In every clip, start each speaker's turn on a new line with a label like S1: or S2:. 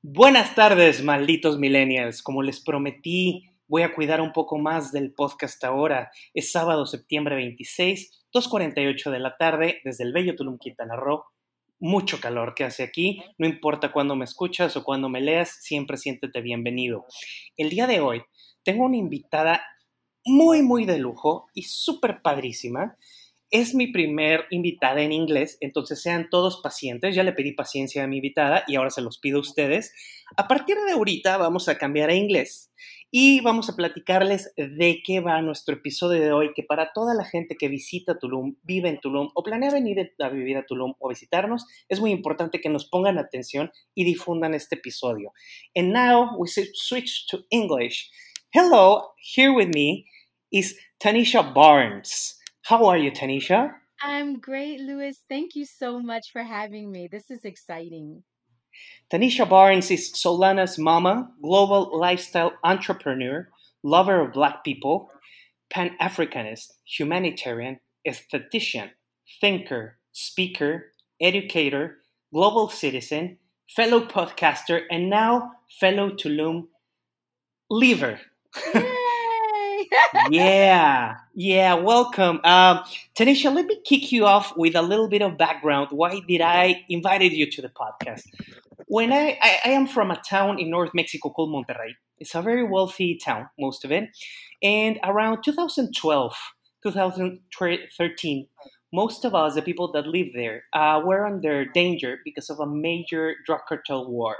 S1: Buenas tardes, malditos millennials. Como les prometí, voy a cuidar un poco más del podcast ahora. Es sábado, septiembre 26, 2.48 de la tarde, desde el bello Tulum, Quintana Roo. Mucho calor que hace aquí. No importa cuándo me escuchas o cuándo me leas, siempre siéntete bienvenido. El día de hoy tengo una invitada muy, muy de lujo y súper padrísima. Es mi primer invitada en inglés, entonces sean todos pacientes. Ya le pedí paciencia a mi invitada y ahora se los pido a ustedes. A partir de ahorita vamos a cambiar a inglés y vamos a platicarles de qué va nuestro episodio de hoy, que para toda la gente que visita Tulum, vive en Tulum o planea venir a vivir a Tulum o visitarnos, es muy importante que nos pongan atención y difundan este episodio. And now we switch to English. Hello, here with me is Tanisha Barnes. How are you, Tanisha?
S2: I'm great, Louis. Thank you so much for having me. This is exciting.
S1: Tanisha Barnes is Solana's mama, global lifestyle entrepreneur, lover of Black people, Pan Africanist, humanitarian, aesthetician, thinker, speaker, educator, global citizen, fellow podcaster, and now fellow Tulum liver. yeah, yeah, welcome. Um, Tanisha, let me kick you off with a little bit of background. Why did I invited you to the podcast? When I, I, I am from a town in North Mexico called Monterrey. It's a very wealthy town, most of it. And around 2012, 2013, most of us, the people that live there, uh, were under danger because of a major drug cartel war.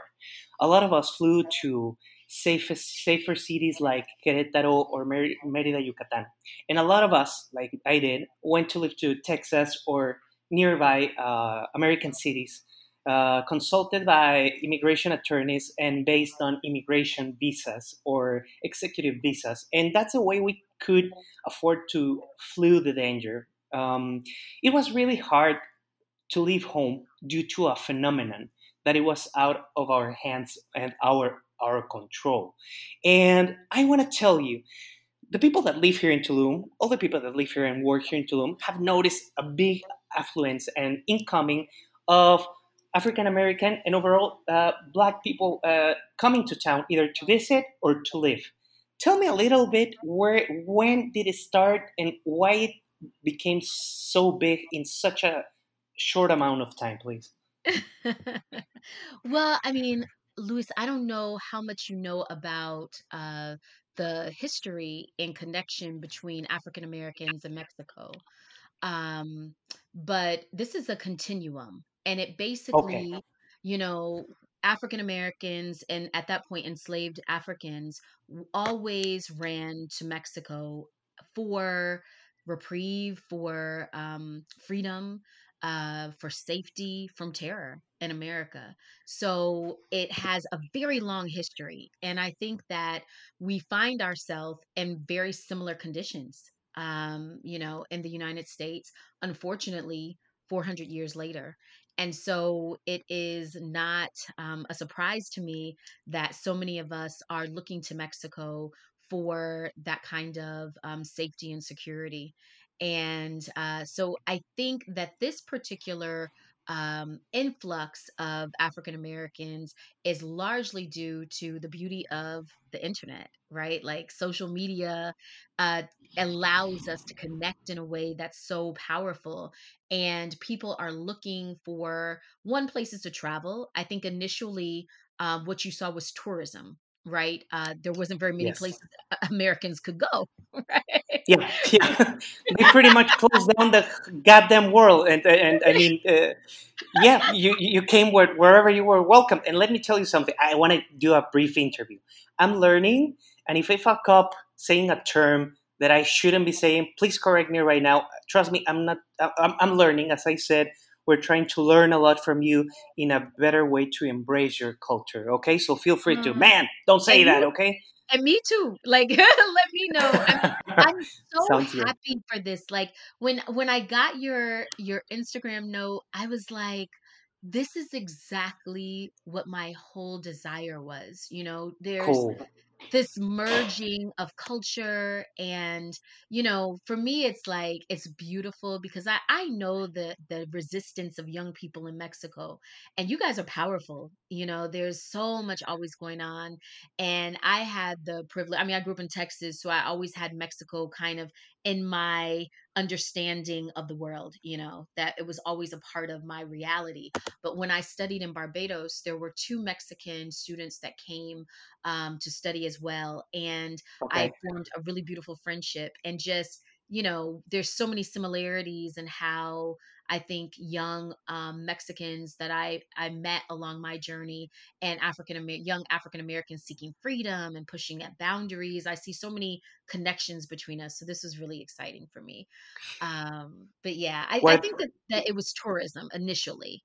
S1: A lot of us flew to safer, safer cities like Querétaro or Merida, Yucatan. And a lot of us, like I did, went to live to Texas or nearby uh, American cities, uh, consulted by immigration attorneys and based on immigration visas or executive visas. And that's a way we could afford to flee the danger. Um, it was really hard to leave home due to a phenomenon that it was out of our hands and our our control. And I want to tell you, the people that live here in Tulum, all the people that live here and work here in Tulum, have noticed a big affluence and incoming of African American and overall uh, Black people uh, coming to town either to visit or to live. Tell me a little bit where, when did it start, and why it became so big in such a short amount of time, please.
S2: well, I mean, Louis, I don't know how much you know about uh, the history and connection between African Americans and Mexico. Um, but this is a continuum, and it basically, okay. you know, African Americans and at that point enslaved Africans always ran to Mexico for reprieve, for um, freedom, uh, for safety from terror in America. So it has a very long history. And I think that we find ourselves in very similar conditions, um, you know, in the United States, unfortunately, 400 years later. And so it is not um, a surprise to me that so many of us are looking to Mexico for that kind of um, safety and security. And uh, so I think that this particular um, influx of African Americans is largely due to the beauty of the internet, right? Like social media uh, allows us to connect in a way that's so powerful. And people are looking for one places to travel. I think initially uh, what you saw was tourism, right? Uh, there wasn't very many yes. places Americans could go, right?
S1: Yeah, yeah. they pretty much closed down the goddamn world, and and I mean, uh, yeah, you you came where, wherever you were welcome. And let me tell you something. I want to do a brief interview. I'm learning, and if I fuck up saying a term that I shouldn't be saying, please correct me right now. Trust me, I'm not. I'm, I'm learning, as I said we're trying to learn a lot from you in a better way to embrace your culture. Okay, so feel free to, mm-hmm. man, don't say and that. You, okay.
S2: And me too. Like, let me know. I'm, I'm so happy good. for this. Like when when I got your your Instagram note, I was like, this is exactly what my whole desire was. You know, there's. Cool this merging of culture and you know for me it's like it's beautiful because i i know the the resistance of young people in mexico and you guys are powerful you know there's so much always going on and i had the privilege i mean i grew up in texas so i always had mexico kind of in my understanding of the world you know that it was always a part of my reality but when i studied in barbados there were two mexican students that came um, to study as well. And I formed a really beautiful friendship and just, you know, there's so many similarities in how I think young um, Mexicans that I, I met along my journey and African Amer- young African Americans seeking freedom and pushing at boundaries. I see so many connections between us. So this was really exciting for me. Um, but yeah, I, I think that, that it was tourism initially.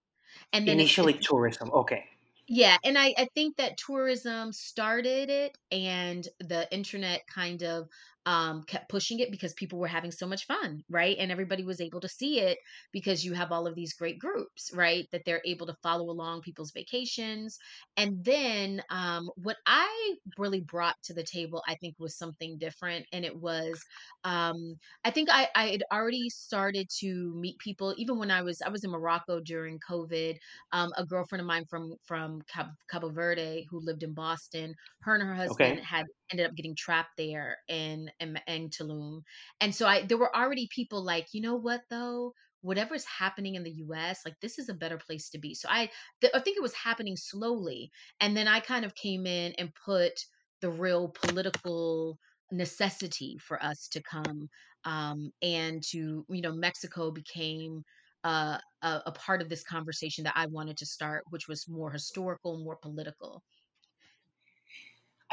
S2: And then
S1: initially
S2: it's
S1: tourism? Okay.
S2: yeah, and I, I think that tourism started it and the internet kind of um, kept pushing it because people were having so much fun, right? And everybody was able to see it because you have all of these great groups, right? That they're able to follow along people's vacations. And then um, what I really brought to the table, I think, was something different. And it was, um, I think I, I had already started to meet people, even when I was, I was in Morocco during COVID um, a girlfriend of mine from from Cabo, Verde who lived in Boston. Her and her husband
S1: Okay.
S2: had ended up getting trapped there in in, in Tulum, and so I there were already people like, you know what though, whatever's happening in the U.S., like this is a better place to be. So I th- I think it was happening slowly, and then I kind of came in and put the real political necessity for us to come um, and to you know Mexico became uh, a, a part of this conversation that I wanted to start, which was more historical, more political.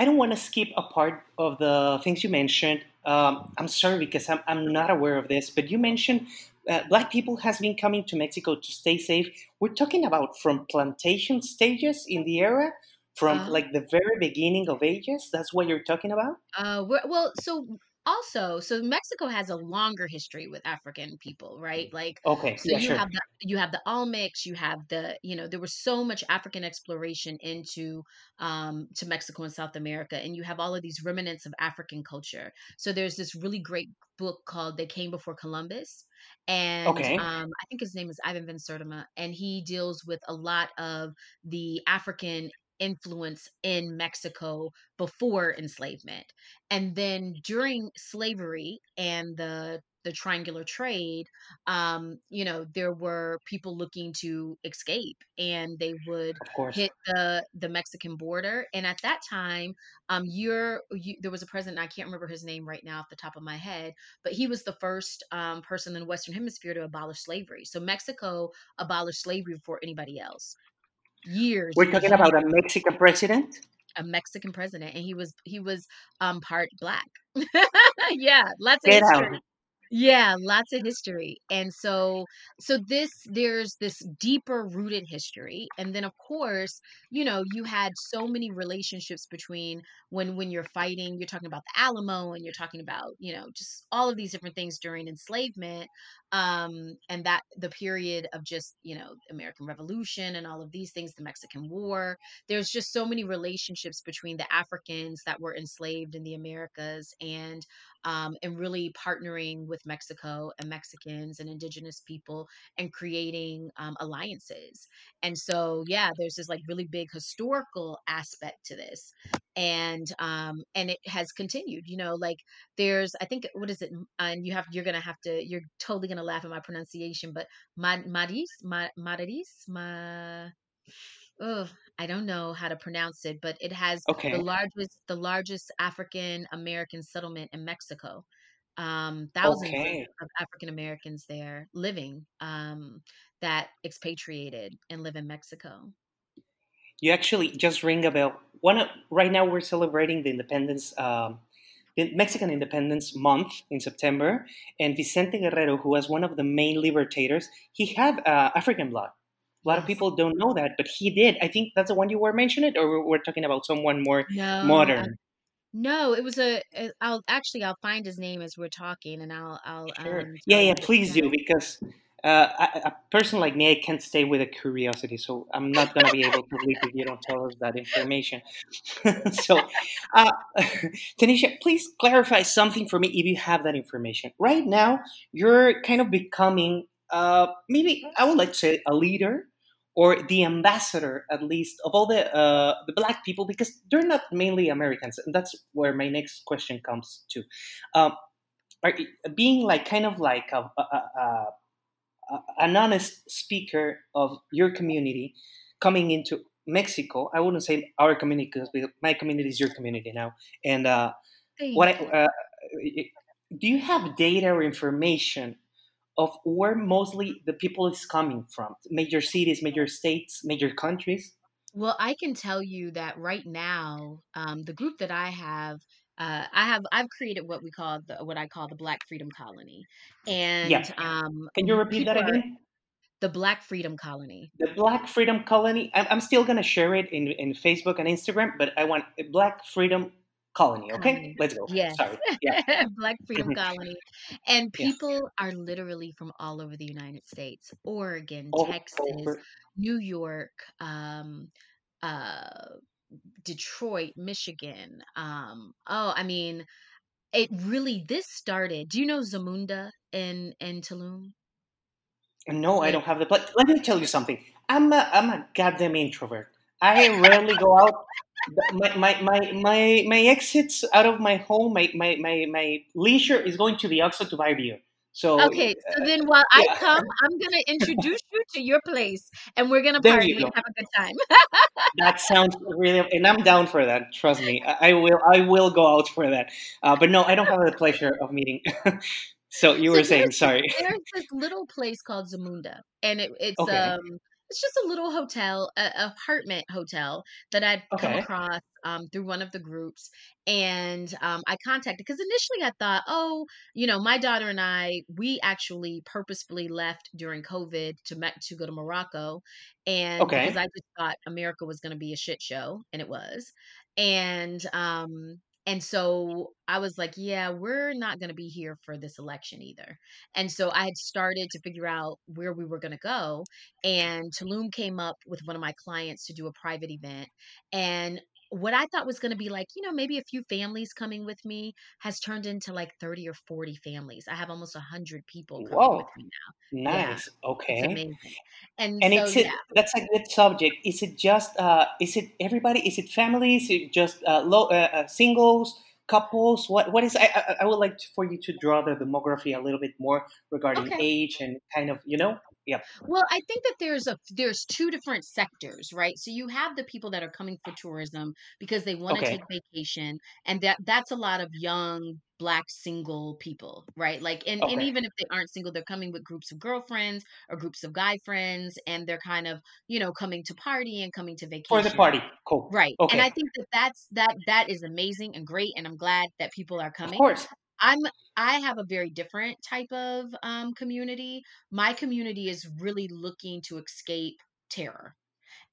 S1: I don't want to skip a part of the things you mentioned. Um, I'm sorry because I'm, I'm not aware of this, but you mentioned uh, black people has been coming to Mexico to stay safe. We're talking about from plantation stages in the era, from
S2: Uh,
S1: like the very beginning of ages. That's what you're talking about.
S2: Uh, well, so also, so Mexico has a longer history with African people, right? Like,
S1: Okay.
S2: so
S1: Yeah.
S2: you
S1: Sure.
S2: have the you have the Olmecs, you have the, you know, there was so much African exploration into um to Mexico and South America, and you have all of these remnants of African culture. So there's this really great book called They Came Before Columbus, and
S1: Okay.
S2: um, I think his name is Ivan Van Sertima, and he deals with a lot of the African influence in Mexico before enslavement. And then during slavery and the the triangular trade um you know there were people looking to escape and they would hit the the mexican border. And at that time um you're you, there was a president i can't remember his name right now off the top of my head but he was the first um, person in the western hemisphere to abolish slavery. So mexico abolished slavery before anybody else years
S1: We're talking about a Mexican president.
S2: a Mexican president, and he was he was um part black. yeah, lots of
S1: Get out.
S2: Yeah, lots of history. And so so this there's this deeper rooted history. And then of course, you know, you had so many relationships between when when you're fighting, you're talking about the Alamo and you're talking about, you know, just all of these different things during enslavement. Um, and that the period of just, you know, American Revolution and all of these things, the Mexican War. There's just so many relationships between the Africans that were enslaved in the Americas and um, and really partnering with Mexico and Mexicans and indigenous people and creating um, alliances. And so, yeah, there's this like really big historical aspect to this. And um and it has continued, you know, like there's I think what is it? And you have you're gonna have to you're totally gonna laugh at my pronunciation, but Ma- Maris, Ma- Maris, Ma, oh, I don't know how to pronounce it, but it has the largest the largest African American settlement in Mexico. Um, thousands of,
S1: Okay.
S2: of African Americans there living um, that expatriated and live in Mexico.
S1: You actually just ring a bell. One right now we're celebrating the independence, um, the Mexican Independence Month in September, and Vicente Guerrero, who was one of the main liberators, he had uh, African blood. A lot of people don't know that, but he did. I think that's the one you were mentioning, or we're, talking about someone more
S2: No, I,
S1: modern.
S2: no, it was a. I'll actually I'll find his name as we're talking, and I'll I'll
S1: Sure.
S2: um
S1: Yeah, yeah. Please do because uh, a, a person like me, I can't stay with a curiosity, so I'm not going to be able to leave if you don't tell us that information. so, uh, Tanisha, please clarify something for me if you have that information. Right now, you're kind of becoming, uh, maybe I would like to say, a leader or the ambassador, at least, of all the uh, the black people, because they're not mainly Americans, and that's where my next question comes to. Um, are, being like kind of like a, a, a an honest speaker of your community coming into Mexico. I wouldn't say our community because my community is your community now. And uh, what I, uh, do you have data or information of where mostly the people is coming from? Major cities, major states, major countries.
S2: Well, I can tell you that right now, um, the group that I have uh, I have I've created what we call the what I call the Black Freedom Colony, and
S1: Yeah.
S2: um,
S1: Can you repeat that again?
S2: the Black Freedom Colony.
S1: The Black Freedom Colony. I'm, I'm still gonna share it in, in Facebook and Instagram, but I want Black Freedom Colony. Okay,
S2: Colony.
S1: let's go.
S2: Yes,
S1: Sorry. Yeah.
S2: Black Freedom Colony, and
S1: yeah.
S2: people are literally from all over the United States: Oregon,
S1: All
S2: Texas,
S1: over.
S2: New York, um, uh, Detroit, Michigan. Um, oh, I mean, it really this started. Do you know Zamunda in in Tulum?
S1: No, I don't have the. But let me tell you something. I'm a, I'm a goddamn introvert. I rarely go out. My, my, my, my, my exits out of my home, my, my, my, my leisure is going to the Oxxo to buy beer. So,
S2: okay, so
S1: uh,
S2: then while I
S1: yeah,
S2: come, I'm gonna introduce you to your place, and we're gonna
S1: there
S2: party and have a good time.
S1: That sounds really, and I'm down for that. Trust me, I, I will, I will go out for that. Uh, but no, I don't have the pleasure of meeting. so you
S2: So
S1: were saying, sorry.
S2: there's this little place called Zamunda, and it, it's
S1: Okay,
S2: um it's just a little hotel, a, apartment hotel that I'd come across um through one of the groups, and um I contacted because initially I thought, oh, you know, my daughter and I, we actually purposefully left during COVID to Me- to go to Morocco, and because. I just thought America was going to be a shit show, and it was, and um. And so I was like, yeah, we're not going to be here for this election either. And so I had started to figure out where we were going to go. And Tulum came up with one of my clients to do a private event. And what I thought was going to be like, you know, maybe a few families coming with me has turned into like 30 or 40 families. I have almost 100 people coming with me now. Yeah,
S1: nice.
S2: it's
S1: Okay.
S2: amazing. And
S1: And
S2: so,
S1: it's it.
S2: yeah.
S1: That's a good subject. Is it just? Uh, is it everybody? Is it families? Is it just uh, low, uh, uh, singles, couples? What? What is? I, I, I would like to, for you to draw the demography a little bit more regarding
S2: Okay.
S1: age and kind of you know. Yep.
S2: Well, I think that there's a there's two different sectors, right? So you have the people that are coming for tourism because they want to
S1: Okay.
S2: take vacation, and that that's a lot of young black single people, right? Like and and even if they aren't single, they're coming with groups of girlfriends or groups of guy friends and they're kind of, you know, coming to party and coming to vacation
S1: For the party. Cool.
S2: Right. okay. And I think that that's that that is amazing and great and I'm glad that people are coming Of
S1: course.
S2: I'm I have a very different type of um, community. My community is really looking to escape terror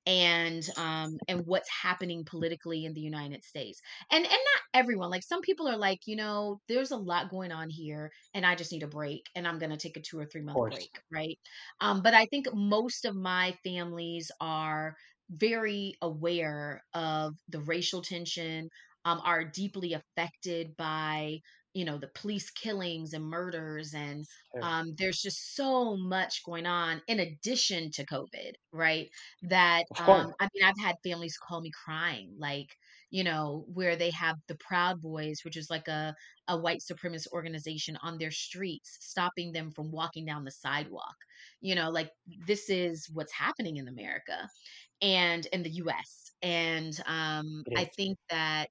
S2: and um and what's happening politically in the United States. And and not everyone. Like some people are like, you know, there's a lot going on here and I just need a break and I'm going to take a 2 or 3 month break, right? Um but I think most of my families are very aware of the racial tension, um are deeply affected by you know the police killings and murders and um, there's just so much going on in addition to covid right? That um I mean I've had families call me crying like you know where they have the Proud Boys which is like a a white supremacist organization on their streets stopping them from walking down the sidewalk. You know like this is what's happening in America and in the US and um I think that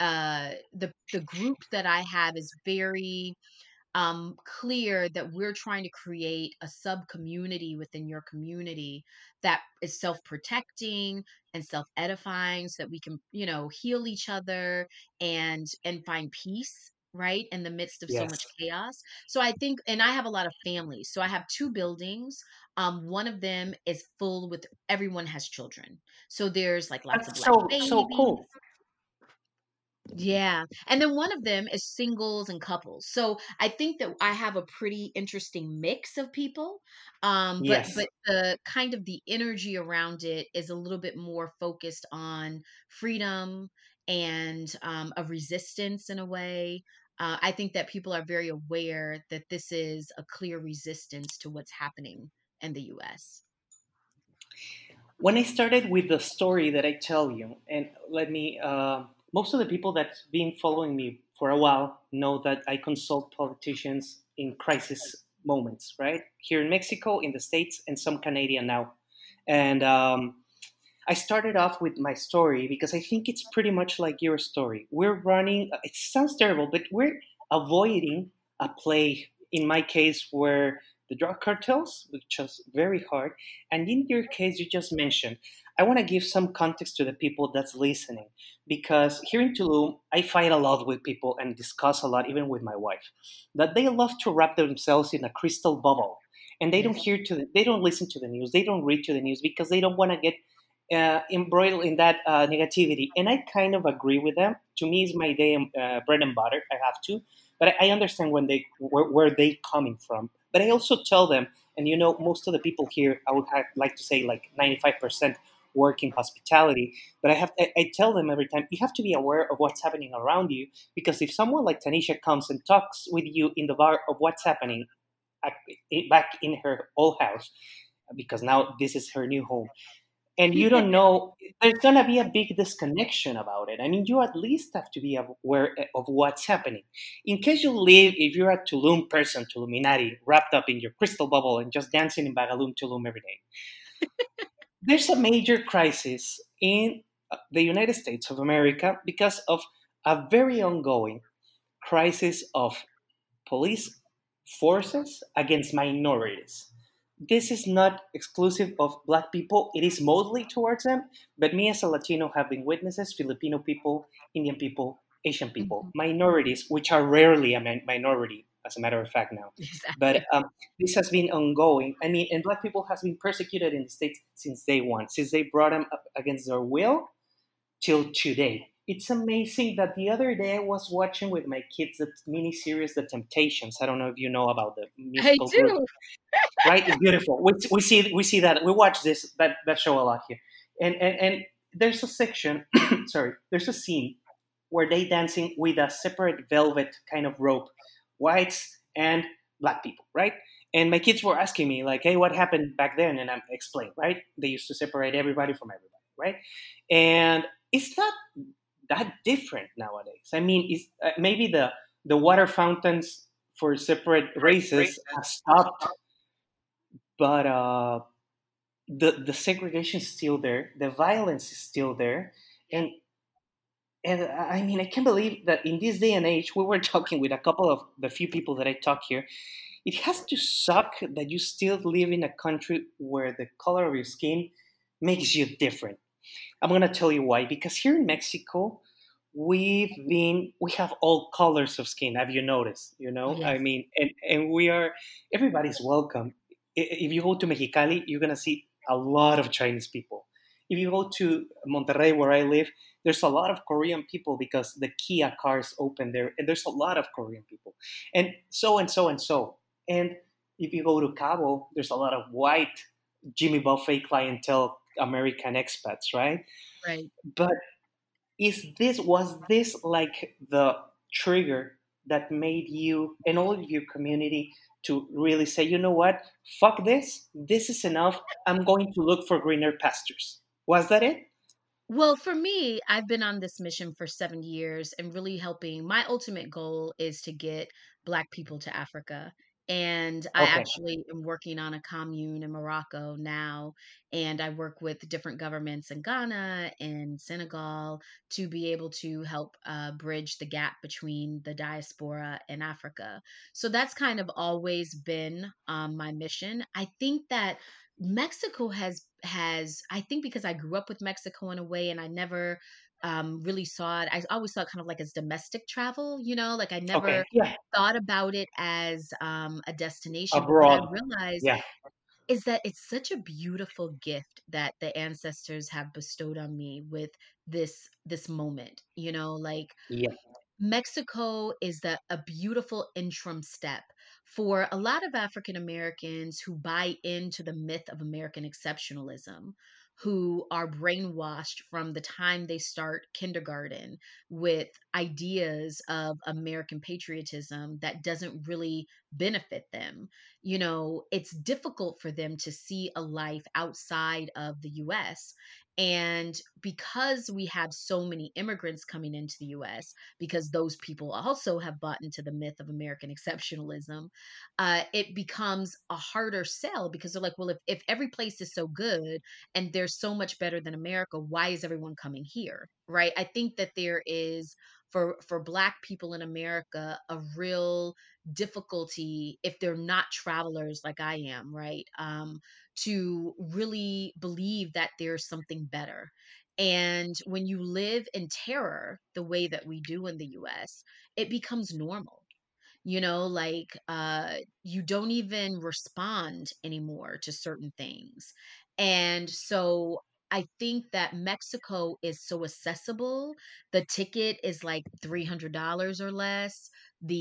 S2: uh the the group that I have is very um, clear that we're trying to create a sub community within your community that is self protecting and self edifying so that we can you know heal each other and and find peace right in the midst of so much chaos. So i think and i have a lot of families so i have two buildings um one of them is full with everyone has children. So there's like lots of
S1: That's
S2: black
S1: so so
S2: babies.
S1: cool.
S2: Yeah. And then one of them is singles and couples. So I think that I have a pretty interesting mix of people. Um, but
S1: Yes.
S2: but the kind of the energy around it is a little bit more focused on freedom and um, of resistance in a way. Uh, I think that people are very aware that this is a clear resistance to what's happening in the US.
S1: when I started with the story that I tell you, and let me, uh, most of the people that's been following me for a while know that I consult politicians in crisis moments, right? Here in Mexico, in the States, and some Canadian now. And um, I started off with my story because I think it's pretty much like your story. We're running, it sounds terrible, but we're avoiding a play, in my case, where the drug cartels, which is very hard. And in your case, you just mentioned, I want to give some context to the people that's listening because here in Tulum, I fight a lot with people and discuss a lot, even with my wife, that they love to wrap themselves in a crystal bubble. And they don't hear to the, they don't listen to the news. They don't read to the news because they don't want to get uh, embroiled in that uh, negativity. And i kind of agree with them. To me it's my day uh, bread and butter. I have to. But i, I understand when they where, where they coming from but i also tell them and you know most of the people here i would have, like to say like 95% work in hospitality but i have I, I tell them every time you have to be aware of what's happening around you because if someone like tanisha comes and talks with you in the bar of what's happening ac- back in her old house because now this is her new home and you don't know there's going to be a big disconnection about it i mean you at least have to be aware of what's happening in case you live if you're a tulum person tuluminati wrapped up in your crystal bubble and just dancing in bagalum tulum every day there's a major crisis in uh, the united states of america because of a very ongoing crisis of police forces against minorities. This is not exclusive of black people, it is mostly towards them, but me as a Latino have been witnesses Filipino people, Indian people, Asian people,
S2: Mhm.
S1: minorities, which are rarely a min- minority, as a matter of fact, now. But um, this has been ongoing. I mean, and black people has been persecuted in the States since day one, since they brought them up against their will till today. It's amazing that the other day I was watching with my kids the mini series The Temptations. I don't know if you know about the
S2: I
S1: musical group,
S2: do.
S1: Right? It's beautiful. We, we see we see that we watch this that, that show a lot here, and and and there's a section, sorry, there's a scene where they dancing with a separate velvet kind of rope, whites and black people, right? And my kids were asking me like, "Hey, what happened back then?" And I'm explaining, right? They used to separate everybody from everybody, right? And it's not that different nowadays. I mean, it's, uh, maybe the the water fountains for separate races have stopped, but uh, the the segregation is still there. The violence is still there, and and I mean, I can't believe that in this day and age, we were talking with a couple of the few people that I talk here. It has to suck that you still live in a country where the color of your skin makes you different. I'm gonna tell you why. Because here in Mexico, we've been we have all colors of skin. Have you noticed? You know, I mean, and and we are everybody's welcome. If you go to Mexicali, you're gonna see a lot of Chinese people. If you go to Monterrey, where I live, there's a lot of Korean people because the Kia cars open there, and there's a lot of Korean people, and so and so and so. And if you go to Cabo, there's a lot of white Jimmy Buffett clientele American expats, right?
S2: Right.
S1: But is this was this like the trigger that made you and all of your community to really say, you know what, fuck this, this is enough. I'm going to look for greener pastures. Was that it?
S2: Well, for me, I've been on this mission for seven years and really helping. My ultimate goal is to get Black people to Africa. And I
S1: Okay,
S2: actually am working on a commune in Morocco now. And I work with different governments in Ghana and Senegal to be able to help uh, bridge the gap between the diaspora and Africa. So that's kind of always been um, my mission. I think that Mexico has has I think because I grew up with Mexico in a way and I never um really saw it. I always saw it kind of like as domestic travel, you know, like I never
S1: okay, yeah,
S2: thought about it as um a destination. But what I realized
S1: yeah,
S2: is that it's such a beautiful gift that the ancestors have bestowed on me with this this moment you know like
S1: Yeah.
S2: Mexico is the a beautiful interim step for a lot of African Americans who buy into the myth of American exceptionalism, who are brainwashed from the time they start kindergarten with ideas of American patriotism that doesn't really benefit them. You know, it's difficult for them to see a life outside of the US. And because we have so many immigrants coming into the US, because those people also have bought into the myth of American exceptionalism, uh, it becomes a harder sell because they're like, well, if, if every place is so good and they're so much better than America, why is everyone coming here? Right. I think that there is for for black people in America a real difficulty if they're not travelers like I am, right? Um, to really believe that there's something better. And when you live in terror the way that we do in the US, it becomes normal you know like uh you don't even respond anymore to certain things and so i think that mexico is so accessible the ticket is like $300 or less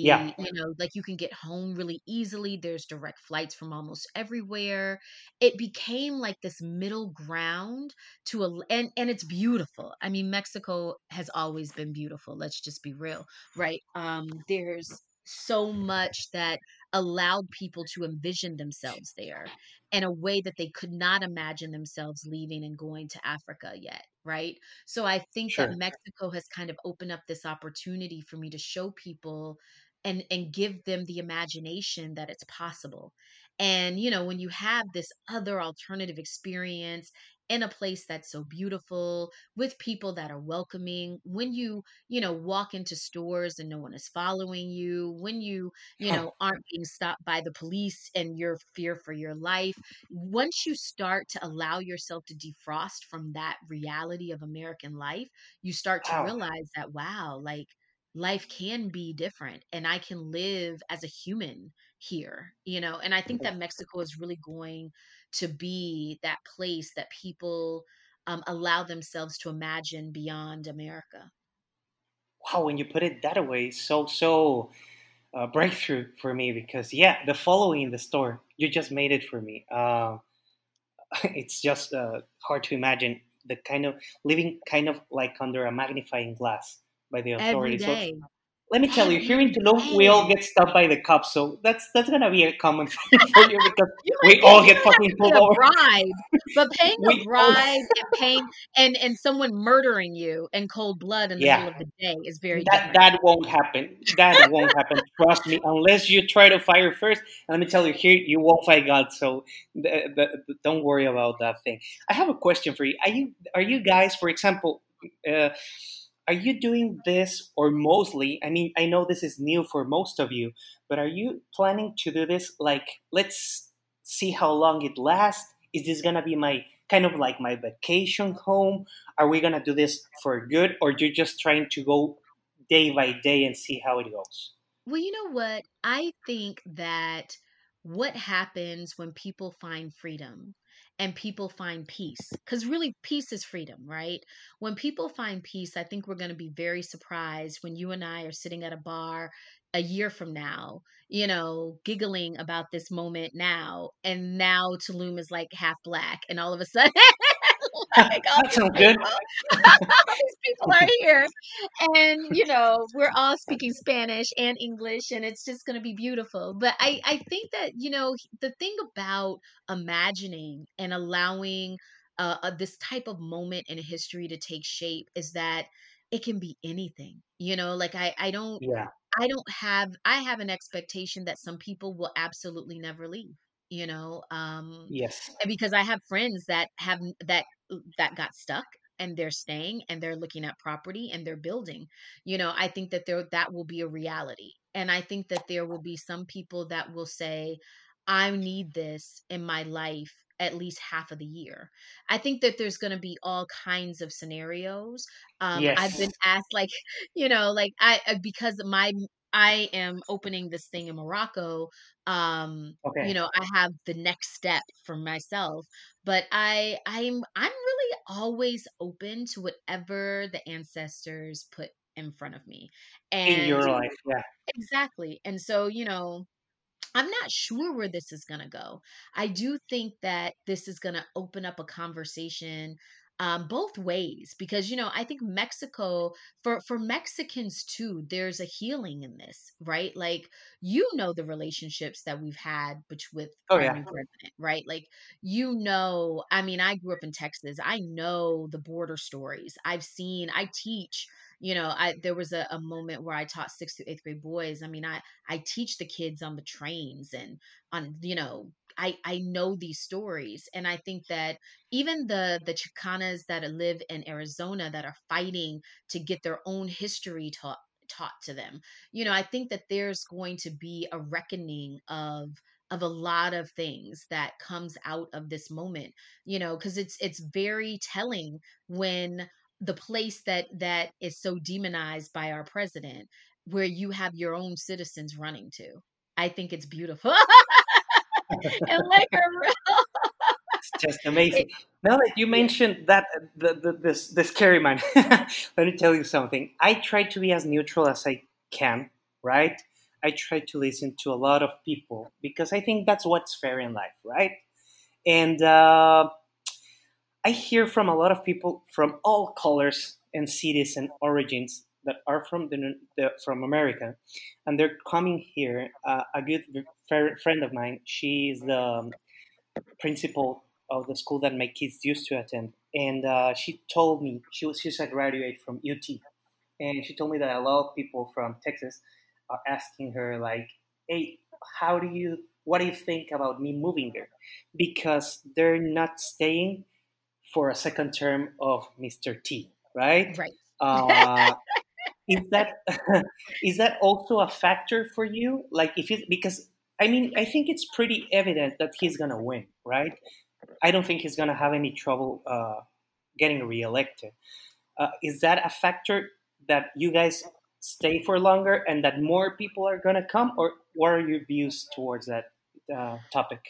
S1: Yeah.
S2: the you know like you can get home really easily there's direct flights from almost everywhere. It became like this middle ground to a and and it's beautiful. I mean mexico has always been beautiful let's just be real right? Um there's so much that allowed people to envision themselves there in a way that they could not imagine themselves leaving and going to Africa yet, right? So I think that Mexico has kind of opened up this opportunity for me to show people and and give them the imagination that it's possible. And you know, when you have this other alternative experience in a place that's so beautiful with people that are welcoming, when you you know, walk into stores and no one is following you, when you, you know, aren't being stopped by the police and you're fear for your life. Once you start to allow yourself to defrost from that reality of American life, you start to
S1: Wow.
S2: realize that, wow, like life can be different and I can live as a human here, you know. And I think that Mexico is really going to be that place that people um, allow themselves to imagine beyond America.
S1: Wow. When you put it that way, so so uh, breakthrough for me because yeah, the following the store, you just made it for me. Um, it's just uh, hard to imagine the kind of living kind of like under a magnifying glass by the
S2: Every
S1: authorities. So
S2: day.
S1: Let me tell you, here in Tulum, we all get stopped by the cops. So that's that's gonna be a common thing for you because we all get fucking pulled over.
S2: bribe, but paying a bribe and paying and and someone murdering you in cold blood in the middle of the day is very
S1: that
S2: different.
S1: that won't happen. That won't happen. Trust me. Unless you try to fire first, and let me tell you, here you won't fight God. So the, the, the- don't worry about that thing. I have a question for you. Are you are you guys, for example? Uh, are you doing this or mostly i mean i know this is new for most of you but are you planning to do this like let's see how long it lasts? Is this gonna be my kind of like my vacation home? Are we gonna do this for good or you're just trying to go day by day and see how it goes?
S2: Well, you know what? I think that what happens when people find freedom and people find peace, because really peace is freedom, right? When people find peace, I think we're going to be very surprised when you and I are sitting at a bar a year from now, you know, giggling about this moment now. And now Tulum is like half black. And all of a sudden, like
S1: that
S2: these
S1: sounds good.
S2: these people are here. And you know we're all speaking spanish and english and it's just going to be beautiful. But i i think that you know the thing about imagining and allowing uh, uh, this type of moment in history to take shape is that it can be anything you know? Like i i don't
S1: yeah.
S2: I don't have I have an expectation that some people will absolutely never leave, you know, um,
S1: yes.
S2: because I have friends that have that that got stuck and they're staying and they're looking at property and they're building. You know, I think that there that will be a reality. And I think that there will be some people that will say, I need this in my life at least half of the year. I think that there's going to be all kinds of scenarios. Um, I've been asked, like, you know, like I uh, because my I am opening this thing in Morocco, um, you know, I have the next step for myself. But I I'm I'm really always open to whatever the ancestors put in front of me.
S1: In
S2: And
S1: your life, yeah.
S2: exactly. And so, you know, I'm not sure where this is going to go. I do think that this is going to open up a conversation um, both ways because you know I think Mexico for for Mexicans too there's a healing in this right? Like you know the relationships that we've had bet- with
S1: Oh yeah.
S2: president right? Like you know I mean I grew up in Texas. I know the border stories. I've seen I teach you know I there was a, a moment where I taught sixth to eighth grade boys. I mean I I teach the kids on the trains and on you know I I know these stories and I think that even the the Chicanas that live in Arizona that are fighting to get their own history taught taught to them. You know, I think that there's going to be a reckoning of of a lot of things that comes out of this moment you know because it's it's very telling when the place that that is so demonized by our president where you have your own citizens running to. I think it's beautiful. and real
S1: It's just
S2: it,
S1: amazing. Now that you mentioned that the, the this the scary man, let me tell you something. I try to be as neutral as I can, right? I try to listen to a lot of people because I think that's what's fair in life, right? And uh, I hear from a lot of people from all colors and cities and origins that are from the, the from America, and they're coming here. Uh, a good friend of mine, she's the principal of the school that my kids used to attend, and uh, she told me she was she's a graduate from UT, and she told me that a lot of people from Texas are asking her like, "Hey, how do you what do you think about me moving there?" Because they're not staying for a second term of Mr. T, right?
S2: Right.
S1: Uh, is that is that also a factor for you? Like if it because I mean I think it's pretty evident that he's gonna win, right? I don't think he's gonna have any trouble uh, getting reelected. Uh, is that a factor that you guys stay for longer and that more people are gonna come, or what are your views towards that uh, topic?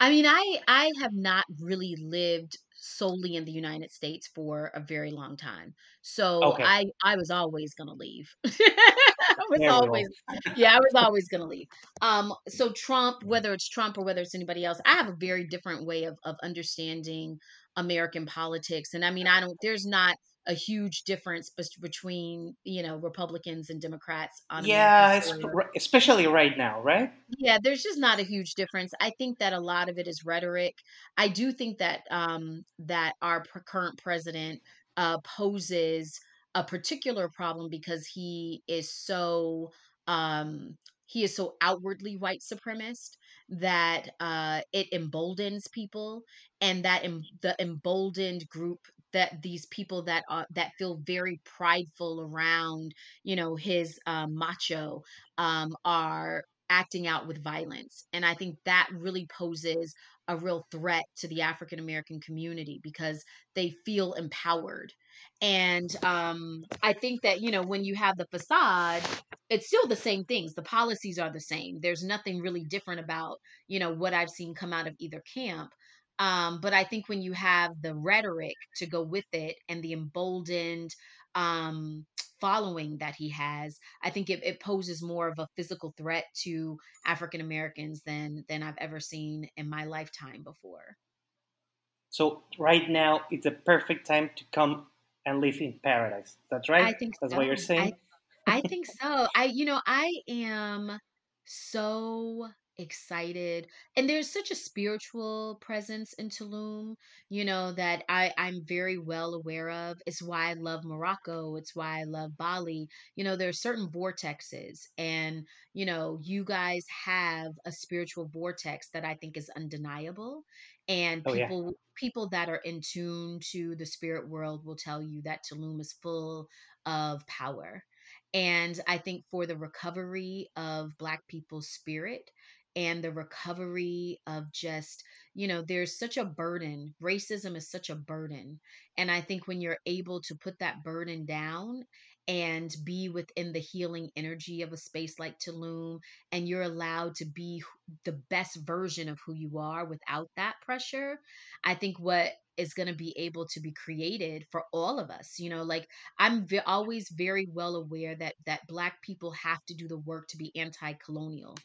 S2: I mean, I I have not really lived solely in the United States for a very long time. So
S1: Okay,
S2: I I was always going to leave. I was always yeah, I was always going to leave. Um so Trump, whether it's Trump or whether it's anybody else, I have a very different way of of understanding American politics. And I mean, I don't there's not a huge difference between, you know, Republicans and Democrats on
S1: Yeah, especially right now, right?
S2: yeah, there's just not a huge difference. I think that a lot of it is rhetoric. I do think that um, that our pr- current president uh, poses a particular problem because he is so um, he is so outwardly white supremacist that uh, it emboldens people, and that em- the emboldened group that these people that are that feel very prideful around you know his uh, macho um, are acting out with violence. And I think that really poses a real threat to the African American community because they feel empowered. And um, I think that, you know, when you have the facade, it's still the same things. The policies are the same. There's nothing really different about, you know, what I've seen come out of either camp. Um, but I think when you have the rhetoric to go with it and the emboldened um, following that he has, I think it, it poses more of a physical threat to African Americans than than I've ever seen in my lifetime before.
S1: So right now it's a perfect time to come and live in paradise. That's right.
S2: I think
S1: That's what you're
S2: so. I
S1: saying.
S2: I think so. I you know, I am so excited. And there's such a spiritual presence in Tulum, you know, that I I'm very well aware of. It's why I love Morocco. It's why I love Bali. You know, there are certain vortexes and, you know, you guys have a spiritual vortex that I think is undeniable and
S1: Oh yeah.
S2: people people that are in tune to the spirit world will tell you that Tulum is full of power and I think for the recovery of Black people's spirit and the recovery of just, you know, there's such a burden. Racism is such a burden. And I think when you're able to put that burden down and be within the healing energy of a space like Tulum, and you're allowed to be the best version of who you are without that pressure, I think what is going to be able to be created for all of us you know like i'm ve- always very well aware that that black people have to do the work to be anti-colonial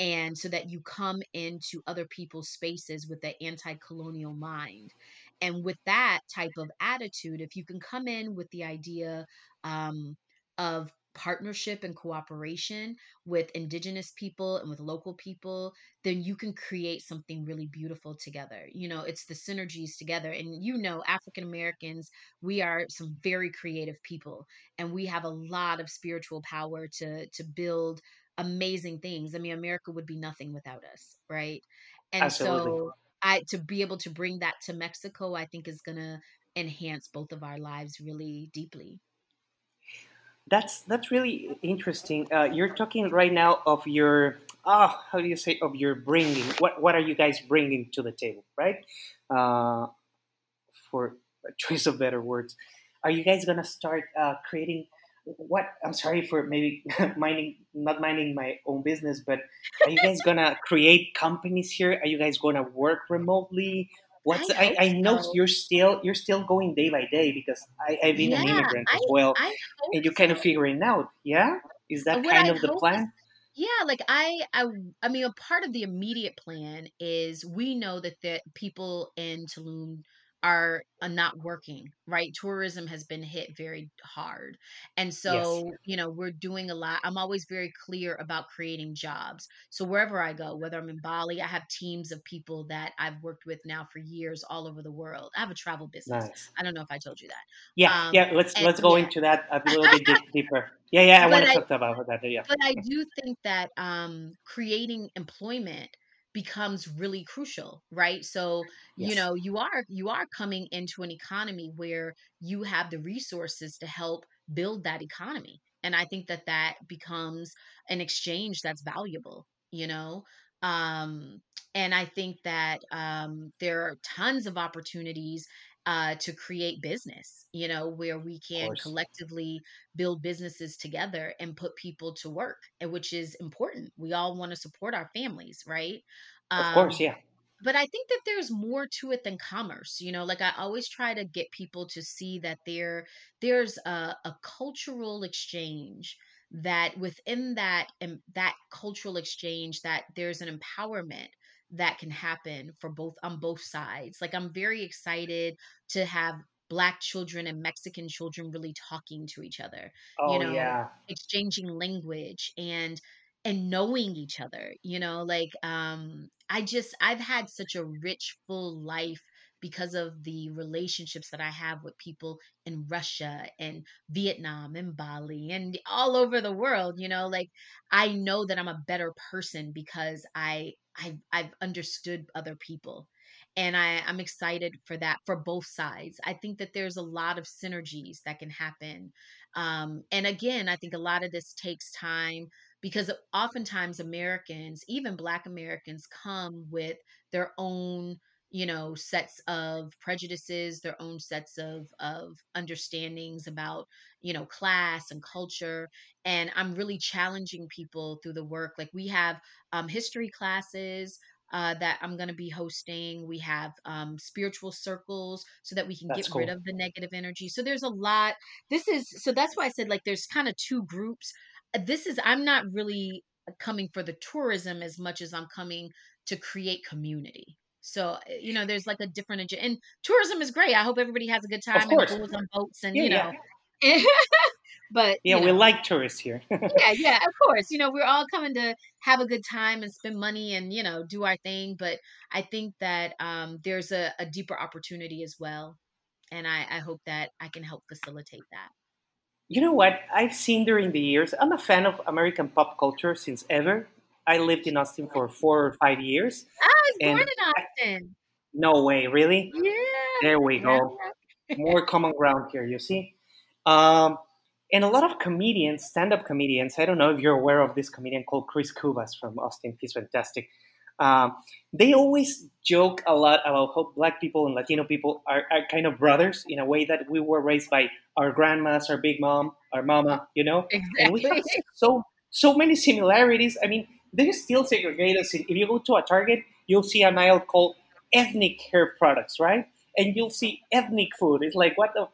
S2: and so that you come into other people's spaces with that anti-colonial mind and with that type of attitude if you can come in with the idea um, of partnership and cooperation with indigenous people and with local people then you can create something really beautiful together. You know it's the synergies together and you know african americans we are some very creative people and we have a lot of spiritual power to to build amazing things i mean america would be nothing without us right and
S1: Absolutely.
S2: so i to be able to bring that to mexico i think is going to enhance both of our lives really deeply
S1: That's that's really interesting. Uh, you're talking right now of your ah, how do you say of your bringing? What what are you guys bringing to the table, right? Uh, for a choice of better words, are you guys gonna start uh, creating? What I'm sorry for maybe minding not minding my own business, but are you guys gonna create companies here? Are you guys gonna work remotely? What's
S2: i
S1: I, I know
S2: so.
S1: you're still you're still going day by day because I, I've been an
S2: yeah
S1: immigrant
S2: i
S1: as well.
S2: I
S1: and you're kind of figuring out yeah? Is that
S2: what
S1: kind of the
S2: hope is
S1: plan
S2: yeah, like I I I mean a part of the immediate plan is we know that the people in Tulum are uh, not working, right? Tourism has been hit very hard. And
S1: yes
S2: so, you know, we're doing a lot. I'm always very clear about creating jobs. So wherever I go, whether I'm in Bali, I have teams of people that I've worked with now for years all over the world. I have a travel business.
S1: nice
S2: I don't know if I told you that.
S1: yeah
S2: Um
S1: yeah let's
S2: and
S1: let's go
S2: yeah.
S1: into that a little bit deep, deeper yeah yeah i want to
S2: I
S1: talk about that yeah
S2: but I do think that um, creating employment becomes really crucial, right? So, you know, you are you are coming into an economy where you have the resources to help build that economy. And I think that that becomes an exchange that's valuable, you know? Um, and I think that um, there are tons of opportunities uh, to create business, you know, where we can collectively build businesses together and put people to work, and which is important. We all want to support our families, right?
S1: Um, of course
S2: Um,
S1: yeah
S2: but I think that there's more to it than commerce. You know, like I always try to get people to see that there there's a, a cultural exchange that within that and that cultural exchange that there's an empowerment that can happen for both on both sides. Like I'm very excited to have black children and Mexican children really talking to each other, you
S1: oh
S2: know,
S1: yeah
S2: exchanging language and and knowing each other, you know, like um I just I've had such a rich, full life because of the relationships that I have with people in Russia and Vietnam and Bali and all over the world, you know, like I know that I'm a better person because I I I've understood other people. And I, I'm excited for that for both sides. I think that there's a lot of synergies that can happen. Um, and again, I think a lot of this takes time because oftentimes Americans, even Black Americans, come with their own you know sets of prejudices their own sets of of understandings about you know class and culture and i'm really challenging people through the work like we have um, history classes uh, that i'm going to be hosting we have um, spiritual circles so that we can get
S1: that's
S2: rid of the negative energy so there's a lot this is so that's why i said like there's kind of two groups this is I'm not really coming for the tourism as much as I'm coming to create community. So, eh, you know, there's like a different agenda. And tourism is great. I hope everybody has a good time and goes on boats and,
S1: yeah
S2: you
S1: yeah
S2: know, but,
S1: yeah
S2: you
S1: we like tourists here
S2: yeah, yeah, of course. You know, we're all coming to have a good time and spend money and, you know, do our thing. But I think that um, there's a, a deeper opportunity as well. And I, I hope that I can help facilitate that.
S1: you know what i've seen during the years i'm a fan of american pop culture since ever i lived in austin for four or five years
S2: I was born in
S1: I,
S2: Austin.
S1: no way really
S2: Yeah.
S1: there we
S2: Yeah.
S1: go more common ground here you see um, and a lot of comedians stand-up comedians i don't know if you're aware of this comedian called chris cubas from austin he's fantastic Um, they always joke a lot about how black people and Latino people are, are kind of brothers in a way that we were raised by our grandmas, our big mom, our mama, you know, Exactly. and we have so so many similarities. I mean, they still segregate us. If you go to a Target, you'll see an aisle called ethnic hair products, right? And you'll see ethnic food. It's like what the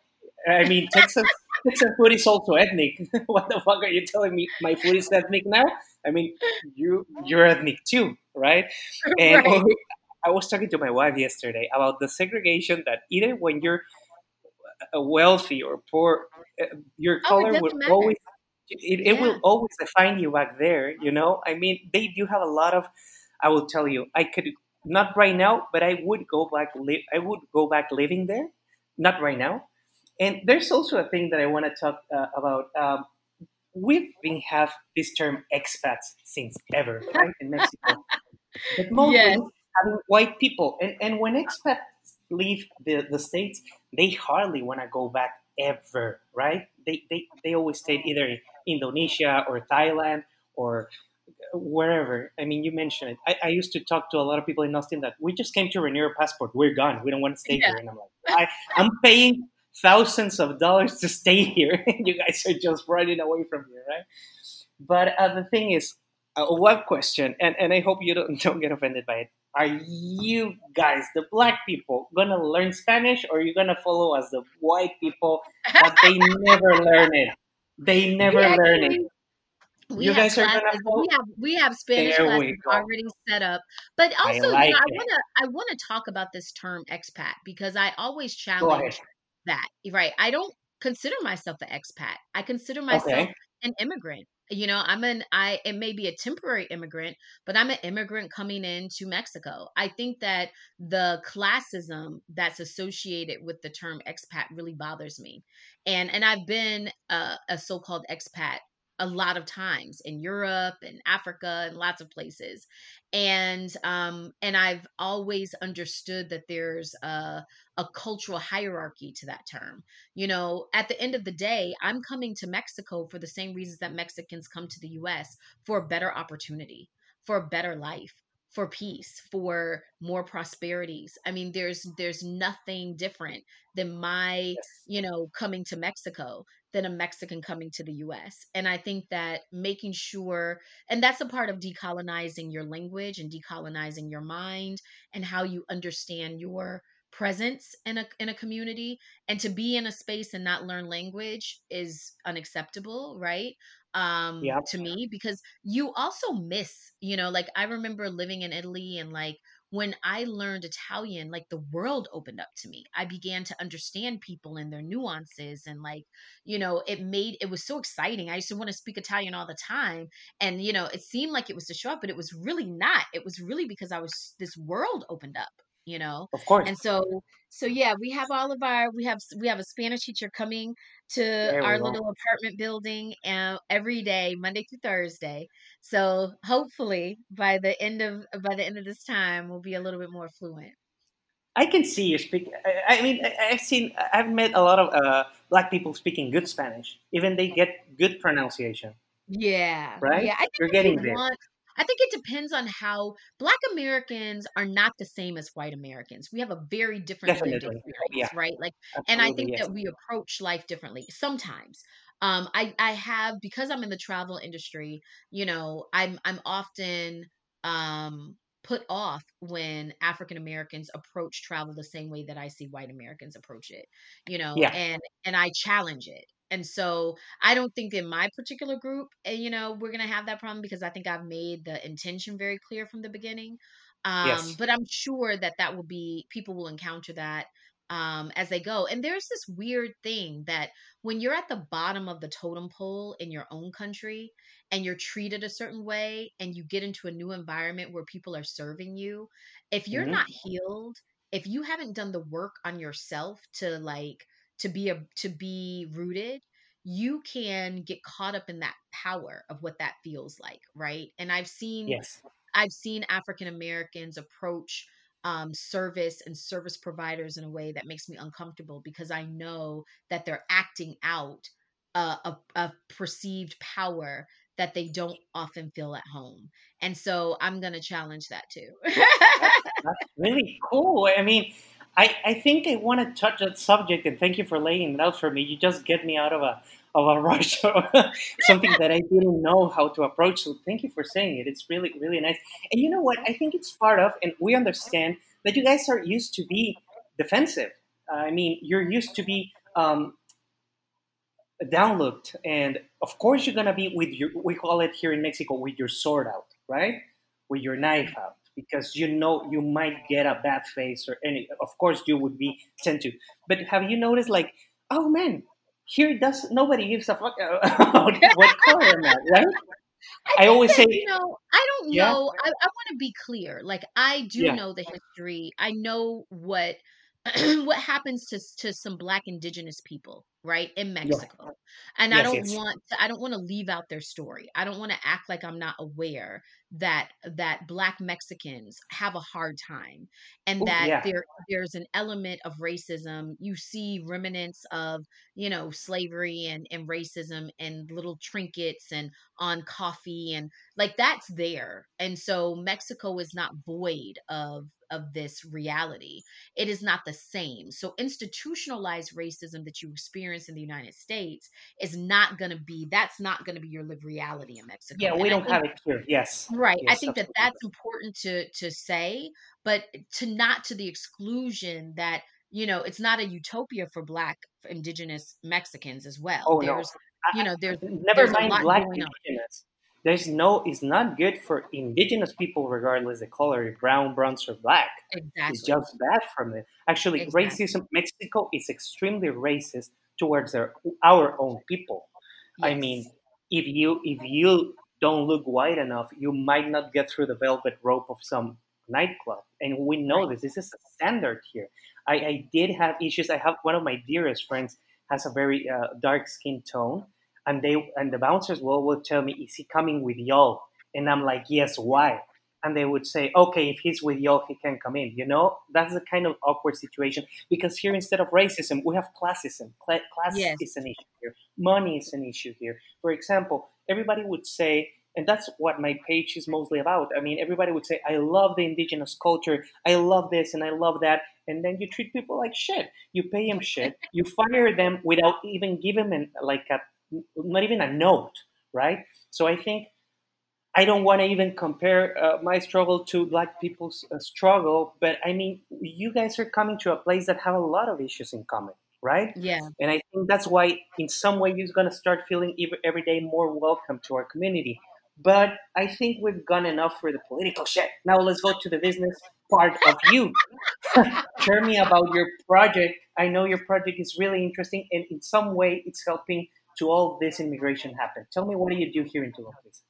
S1: I mean, Texas Texas food is also ethnic. what the fuck are you telling me? My food is ethnic now? I mean, you you're ethnic too, right? And
S2: right.
S1: I was talking to my wife yesterday about the segregation that either when you're wealthy or poor, uh, your
S2: Oh,
S1: color will
S2: doesn't matter.
S1: always it, it will always define you back there. You know, I mean, they do have a lot of. I will tell you, I could not right now, but I would go back. Li- I would go back living there. Not right now. And there's also a thing that I want to talk uh, about. Um, we've been have this term expats since ever, right, in Mexico but
S2: Yes.
S1: mostly having white people. And, and when expats leave the, the States, they hardly want to go back ever, right? They, they, they always stay either Indonesia or Thailand or wherever. I mean, you mentioned it. I, I used to talk to a lot of people in Austin that we just came to renew our passport. We're gone. We don't want to stay
S2: Yeah.
S1: here. And I'm like, I, I'm paying thousands of dollars to stay here. and you guys are just running away from here, right? But uh, the thing is, uh, one question, and, and I hope you don't, don't get offended by it. Are you guys, the black people, gonna learn Spanish, or are you gonna follow as the white people that they never learn it? They never learn it.
S2: we
S1: You
S2: have
S1: guys are gonna
S2: classes we have we have spanish
S1: There
S2: classes already set up but
S1: I
S2: also you know i want to i want to talk about this term expat because i always challenge that right? I don't consider myself an expat. I consider myself
S1: Okay.
S2: an immigrant you know i'm an i it may be a temporary immigrant but i'm an immigrant coming into mexico. I think that the classism that's associated with the term expat really bothers me. And and i've been a, a so-called expat a lot of times in Europe and Africa and lots of places. And um and I've always understood that there's a a cultural hierarchy to that term. You know, at the end of the day, I'm coming to Mexico for the same reasons that Mexicans come to the US for a better opportunity, for a better life, for peace, for more prosperities. I mean, there's there's nothing different than my,
S1: Yes.
S2: you know, coming to Mexico than a Mexican coming to the US. And I think that making sure, and that's a part of decolonizing your language and decolonizing your mind and how you understand your presence in a in a community and to be in a space and not learn language is unacceptable right um
S1: Yeah.
S2: to me because you also miss you know like i remember living in italy and like when I learned Italian, like the world opened up to me. I began to understand people and their nuances and like, you know, it made it was so exciting. I used to want to speak Italian all the time. And, you know, it seemed like it was to show up, but it was really not. It was really because I was this world opened up, you know.
S1: Of course.
S2: And so so yeah, we have all of our we have we have a Spanish teacher coming to
S1: There
S2: our little apartment building uh, every day, Monday through Thursday. So hopefully by the end of by the end of this time, we'll be a little bit more fluent.
S1: I can see you speak. I, I mean, I, I've seen, I've met a lot of uh, black people speaking good Spanish. Even they get good pronunciation,
S2: Yeah,
S1: right?
S2: yeah. I think
S1: You're getting there.
S2: want, I think it depends on how Black Americans are not the same as white Americans. We have a very different lived
S1: Definitely. Yeah.
S2: experience, right? Like, and I think
S1: Yes.
S2: that we approach life differently sometimes. Um, I I have because I'm in the travel industry, you know, I'm I'm often um put off when African Americans approach travel the same way that I see white Americans approach it, you know,
S1: Yeah.
S2: and and I challenge it. And so I don't think in my particular group, eh, you know, we're gonna have that problem because I think I've made the intention very clear from the beginning. Um,
S1: Yes.
S2: but I'm sure that that will be people will encounter that um, as they go. And there's this weird thing that when you're at the bottom of the totem pole in your own country and you're treated a certain way, and you get into a new environment where people are serving you, if you're
S1: hmm
S2: not healed, if you haven't done the work on yourself to like to be a to be rooted you can get caught up in that power of what that feels like right and i've seen
S1: Yes.
S2: i've seen african americans approach um, service and service providers in a way that makes me uncomfortable because i know that they're acting out a, a, a perceived power that they don't often feel at home. And so I'm going to challenge that too.
S1: that's, that's really cool. I mean, I, I think I want to touch that subject, and thank you for laying it out for me. You just get me out of a of a rush, something that I didn't know how to approach. So thank you for saying it. It's really really nice. And you know what? I think it's part of, and we understand that you guys are used to be defensive. I mean, you're used to be um, downlooked, and of course you're gonna be with your. We call it here in Mexico with your sword out, right? With your knife out because you know you might get a bad face or any of course you would be tend to but have you noticed like oh man here does nobody gives a fuck about what color am I, right
S2: I, I always that, say you know I don't yeah. know I, I want to be clear like I do yeah. know the history I know what what happens to to some black indigenous people right in mexico yeah. and yes, i don't yes. want to i don't want to leave out their story i don't want to act like i'm not aware that that black mexicans have a hard time and Ooh, that yeah. there there's an element of racism you see remnants of you know slavery and and racism and little trinkets and on coffee and like that's there and so mexico is not void of of this reality. It is not the same. So, institutionalized racism that you experience in the United States is not going to be, that's not going to be your lived reality in Mexico.
S1: Yeah, we and don't think, have it here. Yes.
S2: Right.
S1: Yes,
S2: I think that that's important to, to say, but to not to the exclusion that, you know, it's not a utopia for Black, for Indigenous Mexicans as well.
S1: Oh,
S2: there's,
S1: no.
S2: you know, there's
S1: never there's mind Black Indigenous there's no it's not good for indigenous people regardless the color brown bronze or black
S2: exactly.
S1: it's just bad from it actually exactly. racism mexico is extremely racist towards their our own people yes. i mean if you if you don't look white enough you might not get through the velvet rope of some nightclub and we know right. this this is a standard here I, I did have issues i have one of my dearest friends has a very uh, dark skin tone and they and the bouncers will will tell me, "Is he coming with y'all?" And I'm like, "Yes, why?" And they would say, "Okay, if he's with y'all, he can come in." You know, that's the kind of awkward situation because here instead of racism, we have classism. class yes. is an issue here. Money is an issue here. For example, everybody would say. And that's what my page is mostly about. I mean, everybody would say, I love the indigenous culture. I love this and I love that. And then you treat people like shit. You pay them shit. You fire them without even giving them like a not even a note, right? So I think I don't want to even compare uh, my struggle to Black people's uh, struggle, but I mean, you guys are coming to a place that have a lot of issues in common, right?
S2: Yeah.
S1: And I think that's why, in some way, you're going to start feeling every day more welcome to our community. But I think we've gone enough for the political shit. Now let's go to the business part of you. Share me about your project. I know your project is really interesting, and in some way, it's helping to all this immigration happen. Tell me, what do you do here in Tulum, please?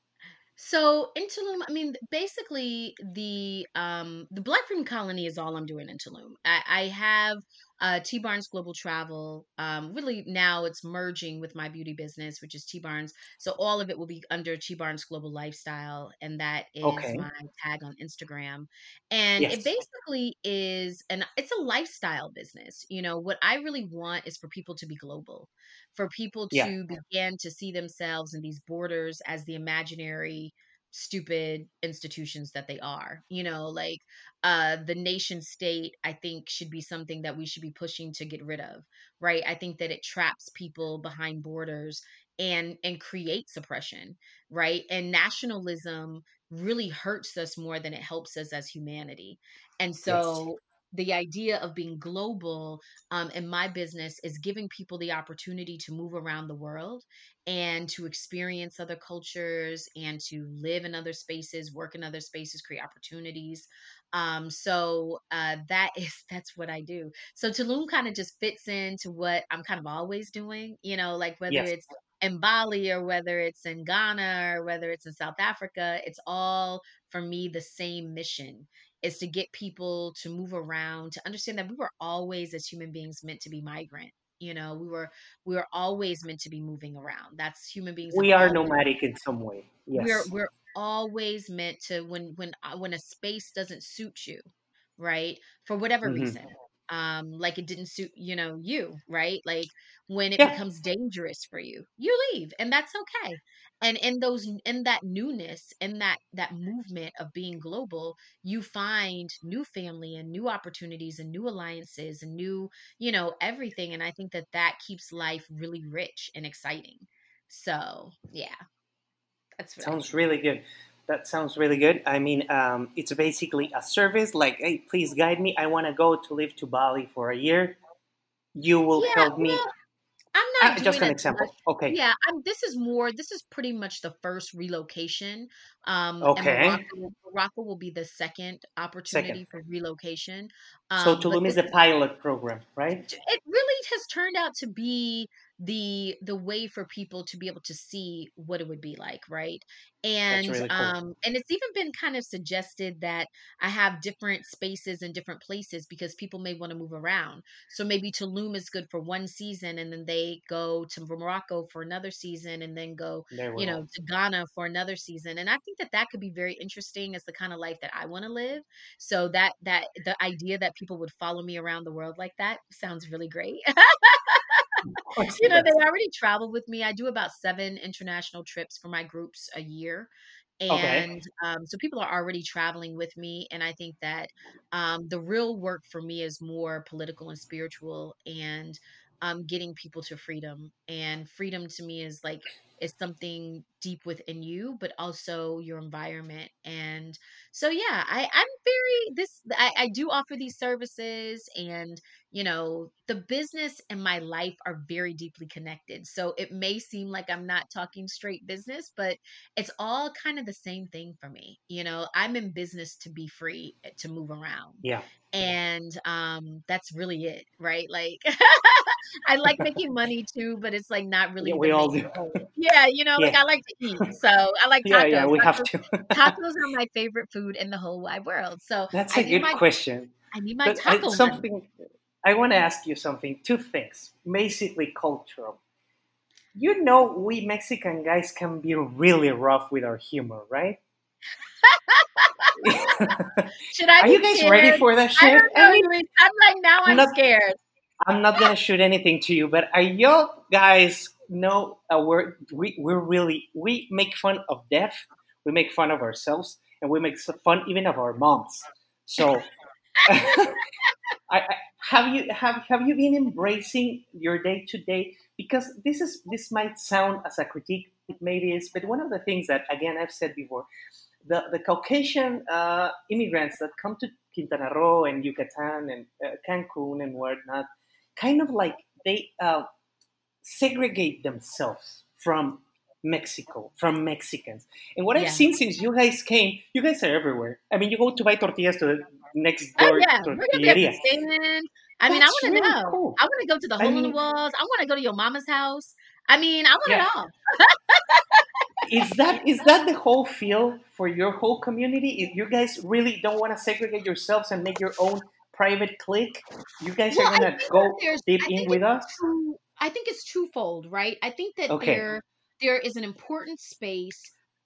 S2: So in Tulum, I mean, basically the um the Black Freedom Colony is all I'm doing in Tulum. I, I have uh, T Barnes Global Travel. Um, really now it's merging with my beauty business, which is T Barnes. So all of it will be under T Barnes Global Lifestyle, and that is okay. my tag on Instagram. And yes. it basically is, and it's a lifestyle business. You know, what I really want is for people to be global, for people to yeah. begin to see themselves in these borders as the imaginary stupid institutions that they are you know like uh the nation state i think should be something that we should be pushing to get rid of right? I think that it traps people behind borders and and creates oppression right? And nationalism really hurts us more than it helps us as humanity. And so the idea of being global um, in my business is giving people the opportunity to move around the world and to experience other cultures and to live in other spaces, work in other spaces, create opportunities. Um, so uh, that is that's what I do. So Tulum kind of just fits into what I'm kind of always doing. You know, like whether yes. it's in Bali or whether it's in Ghana or whether it's in South Africa, it's all for me the same mission is to get people to move around to understand that we were always as human beings meant to be migrant you know? We were we were always meant to be moving around. That's human beings
S1: we are nomadic in some way yes.
S2: we're we're always meant to when when uh, when a space doesn't suit you right? For whatever mm-hmm. reason um like it didn't suit you know you right? Like when it
S1: Yeah,
S2: becomes dangerous for you you leave and that's okay and in those in that newness in that that movement of being global you find new family and new opportunities and new alliances and new you know everything and i think that that keeps life really rich and exciting so yeah that's
S1: sounds really good. That sounds really good. I mean, um, it's basically a service like, hey, please guide me. I want to go to live to Bali for a year. You will
S2: yeah
S1: help me.
S2: well I'm
S1: Uh,
S2: not
S1: just an
S2: as much.
S1: example. Okay.
S2: Yeah, I'm, this is more. This is pretty much the first relocation, um, and
S1: Okay.
S2: Morocco. Morocco will be the second
S1: Second.
S2: opportunity for relocation.
S1: So
S2: Um, but
S1: Tulum is the pilot program, right?
S2: it really has turned out to be the the way for people to be able to see what it would be like right? And
S1: really cool.
S2: um and it's even been kind of suggested that i have different spaces in different places because people may want to move around. So maybe tulum is good for one season and then they go to morocco for another season and then go you know to ghana for another season. And i think that that could be very interesting as the kind of life that i want to live. So that that the idea that people would follow me around the world like that sounds really great you know, they already travel with me. I do about seven international trips for my groups a year.
S1: Okay.
S2: And um, so people are already traveling with me. And I think that um, the real work for me is more political and spiritual and um, getting people to freedom. And freedom to me is like, is something deep within you, but also your environment. And so, yeah, I, I'm very, this, I, I do offer these services and you know, the business and my life are very deeply connected. So it may seem like I'm not talking straight business, but it's all kind of the same thing for me. You know, I'm in business to be free, eh, to move around.
S1: Yeah.
S2: And um that's really it, right? Like I like making money too, but it's like not really the
S1: we all do.
S2: Yeah, you know, like I like to eat. So I like tacos
S1: Yeah, yeah,
S2: tacos.
S1: we have
S2: Tacos
S1: to.
S2: tacos are my favorite food in the whole wide world. So
S1: That's
S2: I
S1: a good
S2: my
S1: question.
S2: I need my
S1: But I,
S2: taco money.
S1: something I want to ask you something. Two things, basically cultural. You know, we Mexican guys can be really rough with our humor, right?
S2: Should I
S1: Are you guys ready for that shit? I
S2: know,
S1: mean,
S2: Luis. I'm like now
S1: I'm
S2: I'm
S1: not.
S2: scared.
S1: I'm not gonna shoot anything to you, but uh, are you guys know uh, a word? We we're really we make fun of death. We make fun of ourselves, and we make fun even of our moms. So, I, I, have you have have you been embracing your day to day? Because this is this might sound as a critique, it maybe is, but one of the things that again I've said before, the the Caucasian uh, immigrants that come to Quintana Roo and Yucatan and uh, Cancun and whatnot, kind of like they uh, segregate themselves from Mexico, from Mexicans. And what I've seen since you guys came, you guys are everywhere. I mean, you go to buy tortillas to the next door
S2: Oh
S1: door
S2: yeah, we're gonna be at the
S1: tortilleria.
S2: I mean, I want to
S1: really
S2: know.
S1: cool.
S2: I want to go to the
S1: I
S2: hole in the
S1: mean,
S2: walls. I want to go to your mama's house. I mean, I want it
S1: yeah,
S2: all.
S1: is that is that the whole feel for your whole community? If you guys really don't want to segregate yourselves and make your own private clique, you guys
S2: Well,
S1: are gonna go deep in with us.
S2: two. I think it's twofold, right? I think that
S1: Okay,
S2: there there is an important space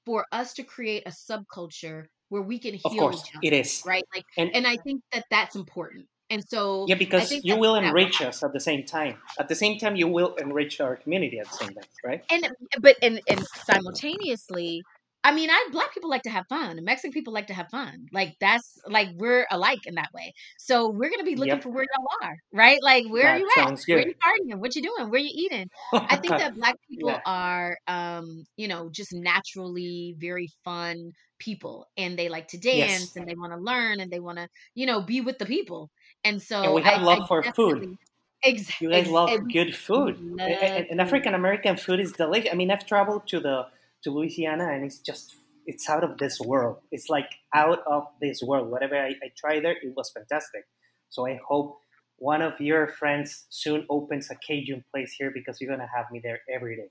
S2: for us to create a subculture where we can heal of
S1: course
S2: each other,
S1: is,
S2: right? Like,
S1: and
S2: and I think that that's important. And so
S1: yeah, because you will enrich us at the same time. At the same time, you will enrich our community at the same time, right?
S2: and but and and simultaneously i mean i black people like to have fun mexican people like to have fun. Like that's like we're alike in that way. So we're gonna be looking for where y'all are right? Like where are you at?
S1: sounds
S2: where
S1: good.
S2: you partying? What you doing? Where you eating? I think that black people
S1: yeah.
S2: are um you know just naturally very fun people and they like to dance
S1: Yes,
S2: and they want to learn and they want to you know be with the people and
S1: and
S2: so
S1: we have
S2: i i
S1: love for food.
S2: Exactly.
S1: You guys
S2: ex,
S1: love
S2: and
S1: good food,
S2: we
S1: A- a-
S2: love
S1: and
S2: food
S1: African American food is delicious. I mean, I've traveled to the to Louisiana, and it's just it's out of this world. It's like out of this world. Whatever I, I tried there, it was fantastic. So I hope one of your friends soon opens a Cajun place here because you're gonna have me there every day.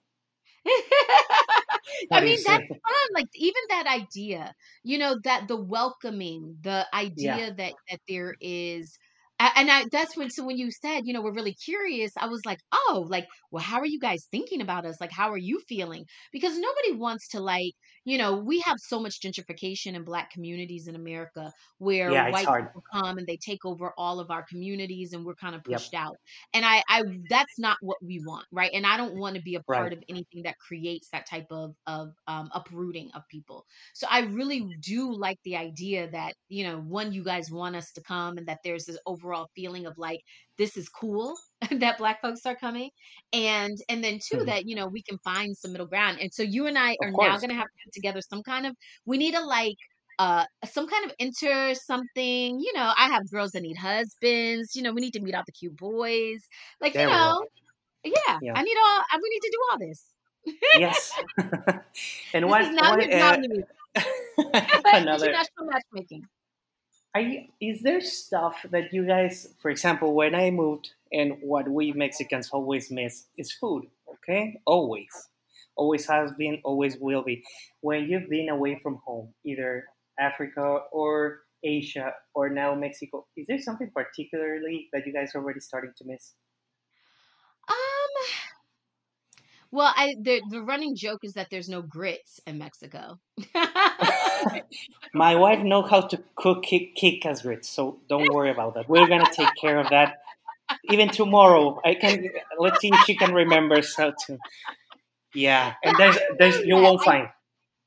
S2: I mean, that's fun. Like even that idea, you know, that the welcoming, the
S1: Yeah,
S2: idea that that there is and I, that's when so when you said you know we're really curious i was like oh like well how are you guys thinking about us? Like how are you feeling? Because nobody wants to like you know we have so much gentrification in black communities in america where
S1: Yeah,
S2: white people come and they take over all of our communities and we're kind of
S1: Yep.
S2: pushed out and i i that's not what we want right and i don't want to be a
S1: Right.
S2: part of anything that creates that type of of um, uprooting of people so I really do like the idea that, you know, one, you guys want us to come and that there's this overall feeling of like, this is cool that black folks are coming. And and then two,
S1: Mhm.
S2: that, you know, we can find some middle ground. And so you and I
S1: Of
S2: are now gonna have to put together some kind of we need a like uh some kind of enter something, you know, I have girls that need husbands, you know, we need to meet out the cute boys. Like, you
S1: There go.
S2: know, yeah,
S1: Yeah.
S2: I need all I we need to do all this.
S1: Yes. and
S2: This
S1: what
S2: is now
S1: what uh, another
S2: International matchmaking.
S1: Is there stuff that you guys, for example, when I moved, and what we Mexicans always miss is food, okay? Always. Always has been, always will be. When you've been away from home, either Africa or Asia or now Mexico, is there something particularly that you guys are already starting to miss?
S2: Um, well, I the the running joke is that there's no grits in Mexico.
S1: My wife know how to cook kick, kikas grits, so don't worry about that. We're gonna take care of that. Even tomorrow, I can. Let's see if she can remember how to. Yeah, and there's there's you won't find.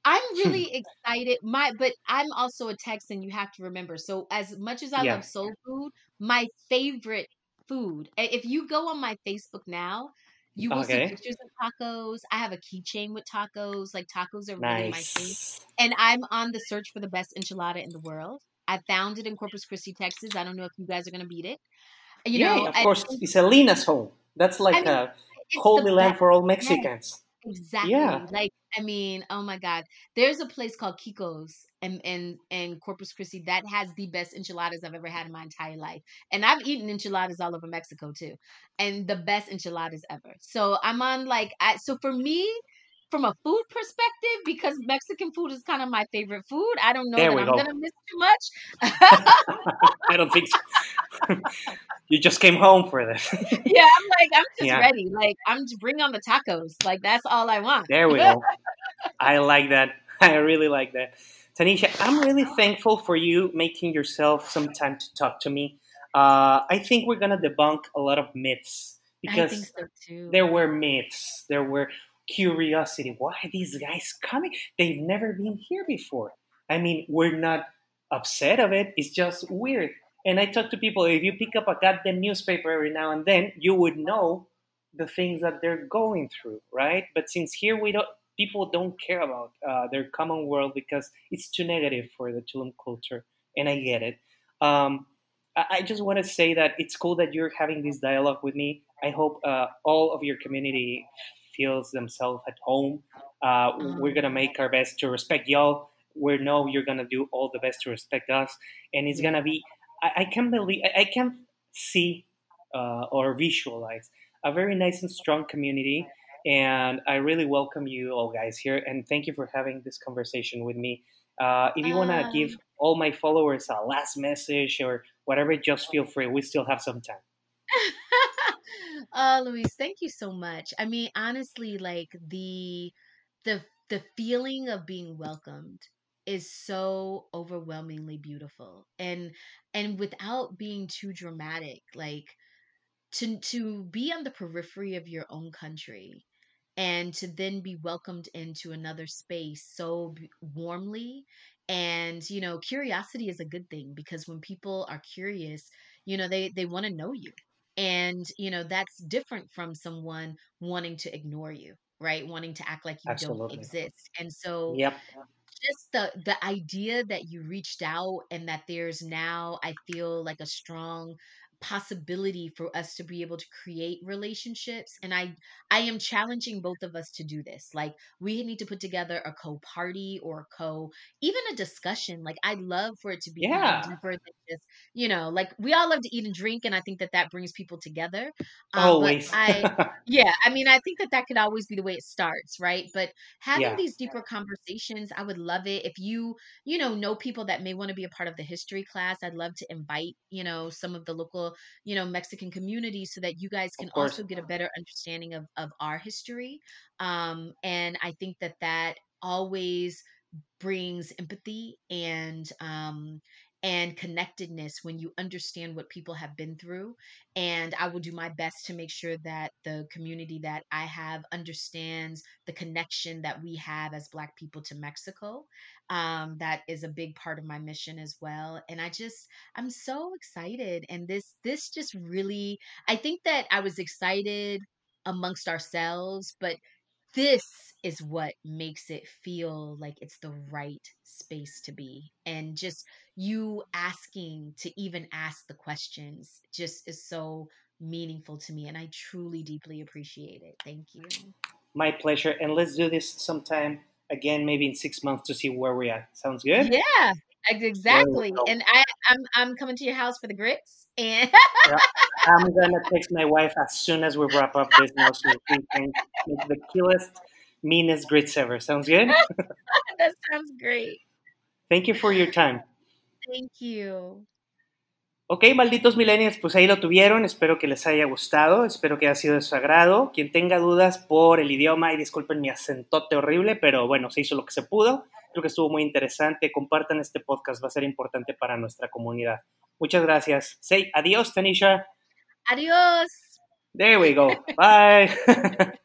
S2: I'm hmm. really excited. My but I'm also a Texan, you have to remember. So as much as I
S1: Yeah.
S2: love soul food, my favorite food, if you go on my Facebook now, you will see pictures of tacos. I have a keychain with tacos. Like tacos are really my thing. And I'm on the search for the best enchilada in the world. I found it in Corpus Christi, Texas. I don't know if you guys are gonna beat it. You
S1: Yeah,
S2: know,
S1: of
S2: and
S1: course. It's Elena's home. That's
S2: I
S1: like
S2: mean,
S1: a holy land for all
S2: Yes.
S1: Mexicans.
S2: Exactly.
S1: Yeah.
S2: Like, I mean, oh my God. There's a place called Kiko's in, in in Corpus Christi that has the best enchiladas I've ever had in my entire life. And I've eaten enchiladas all over Mexico too. And the best enchiladas ever. So I'm on like I so for me, from a food perspective, because Mexican food is kind of my favorite food, I don't know
S1: There
S2: that I'm
S1: go.
S2: gonna miss too much.
S1: I don't think so. you just came home for this.
S2: yeah, I'm like, I'm just
S1: yeah,
S2: ready. Like, I'm just bring on the tacos. Like, that's all I want.
S1: there we go. I like that. I really like that. Tanisha, I'm really thankful for you making yourself some time to talk to me. Uh, I think we're going to debunk a lot of myths
S2: I think
S1: because
S2: so too.
S1: there were myths, there were curiosity. Why are these guys coming? They've never been here before. I mean, we're not upset of it, it's just weird. And I talk to people, if you pick up a goddamn newspaper every now and then, you would know the things that they're going through, right? But since here we don't, people don't care about uh, their common world because it's too negative for the Tulum culture, and I get it. Um, I, I just want to say that it's cool that you're having this dialogue with me. I hope uh, all of your community feels themselves at home. Uh, we're
S2: Um,
S1: gonna make our best to respect y'all. We know you're gonna do all the best to respect us, and it's gonna be. I, I can't believe. I, I can see uh, or visualize a very nice and strong community. And I really welcome you all guys here, and thank you for having this conversation with me. Uh, if you want to give
S2: Um,
S1: all my followers a last message or whatever, just feel free. We still have some time.
S2: oh, Luis, thank you so much. I mean, honestly, like the the the feeling of being welcomed is so overwhelmingly beautiful. And and without being too dramatic, like to to be on the periphery of your own country and to then be welcomed into another space so b- warmly and you know curiosity is a good thing because when people are curious you know they they want to know you and you know that's different from someone wanting to ignore you right wanting to act like you don't exist and so
S1: Yep.
S2: just the the idea that you reached out and that there's now I feel like a strong possibility for us to be able to create relationships and i i am challenging both of us to do this like we need to put together a co-party or a co even a discussion like i'd love for it to be
S1: Yeah.
S2: deeper than just you know like we all love to eat and drink and i think that that brings people together um,
S1: Always.
S2: i yeah i mean i think that that could always be the way it starts right but having
S1: yeah.
S2: these deeper conversations i would love it if you you know know people that may want to be a part of the history class i'd love to invite you know some of the local you know mexican communities so that you guys can also get a better understanding of of our history um and i think that that always brings empathy and um and connectedness when you understand what people have been through and i will do my best to make sure that the community that i have understands the connection that we have as black people to mexico um, that is a big part of my mission as well and i just i'm so excited and this this just really i think that i was excited amongst ourselves but this is what makes it feel like it's the right space to be and just you asking to even ask the questions just is so meaningful to me and i truly deeply appreciate it thank you
S1: My pleasure. And let's do this sometime again, maybe in six months to see where we're. Sounds good?
S2: yeah exactly and i i'm i'm coming to your house for the grits and
S1: Yeah. I'm gonna text my wife as soon as we wrap up this now so we can make the coolest, meanest grits ever. Sounds good?
S2: that sounds great
S1: Thank you for your time.
S2: thank you
S1: Ok, malditos millennials, pues ahí lo tuvieron. Espero que les haya gustado, espero que haya sido de su agrado. Quien tenga dudas por el idioma, y disculpen mi acentote horrible, pero bueno, se hizo lo que se pudo. Creo que estuvo muy interesante. Compartan este podcast, va a ser importante para nuestra comunidad. Muchas gracias. Say adiós, Tanisha.
S2: Adios
S1: There we go. Bye.